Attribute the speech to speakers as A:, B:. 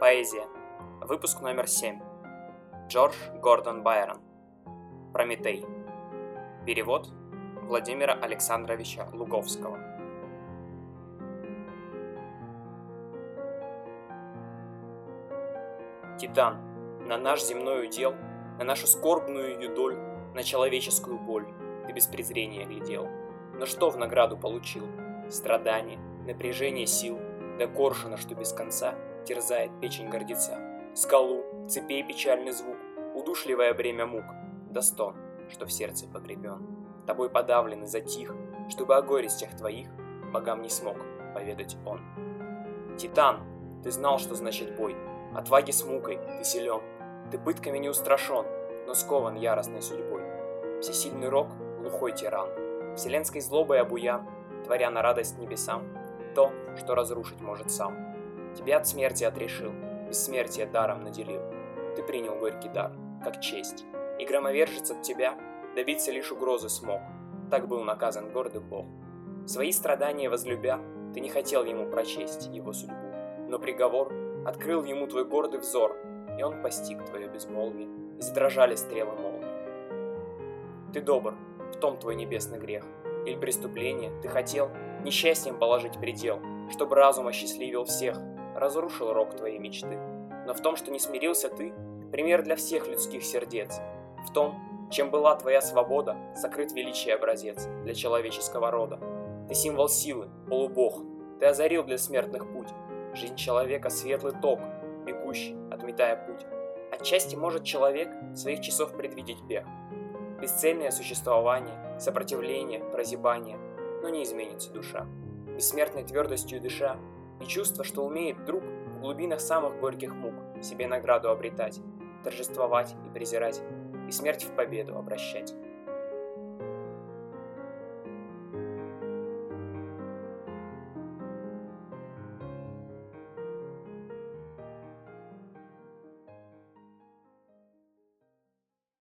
A: Поэзия. Выпуск номер 7. Джордж Гордон Байрон. Прометей. Перевод Владимира Александровича Луговского. Титан, на наш земной удел, на нашу скорбную юдоль, на человеческую боль ты без презрения глядел. Но что в награду получил? Страдания, напряжение сил, да коршуна, что без конца терзает печень гордеца. Скалу, цепей печальный звук, удушливое бремя мук, да стон, что в сердце погребен. Тобой подавлен и затих, чтобы о горестях твоих богам не смог поведать он. Титан, ты знал, что значит бой, отваги с мукой, ты силен, ты пытками не устрашен, но скован яростной судьбой. Всесильный рок, глухой тиран, вселенской злобой обуян, творя на радость небесам то, что разрушить может сам. Тебя от смерти отрешил, бессмертие даром наделил. Ты принял горький дар, как честь, и громовержец от тебя добиться лишь угрозы смог. Так был наказан гордый бог. Свои страдания возлюбя, ты не хотел ему прочесть его судьбу, но приговор открыл ему твой гордый взор, и он постиг твое безмолвие, и задрожали стрелы молнии. Ты добр, в том твой небесный грех, или преступление ты хотел несчастьем положить предел, чтобы разум осчастливил всех, разрушил рок твоей мечты. Но в том, что не смирился ты, пример для всех людских сердец. В том, чем была твоя свобода, сокрыт величий образец для человеческого рода. Ты символ силы, полубог, ты озарил для смертных путь. Жизнь человека — светлый ток, бегущий, отметая путь. Отчасти может человек своих часов предвидеть бег. Бесцельное существование, сопротивление, прозябание, но не изменится душа. Бессмертной твердостью дыша, и чувство, что умеет друг в глубинах самых горьких мук себе награду обретать, торжествовать и презирать, и смерть в победу обращать.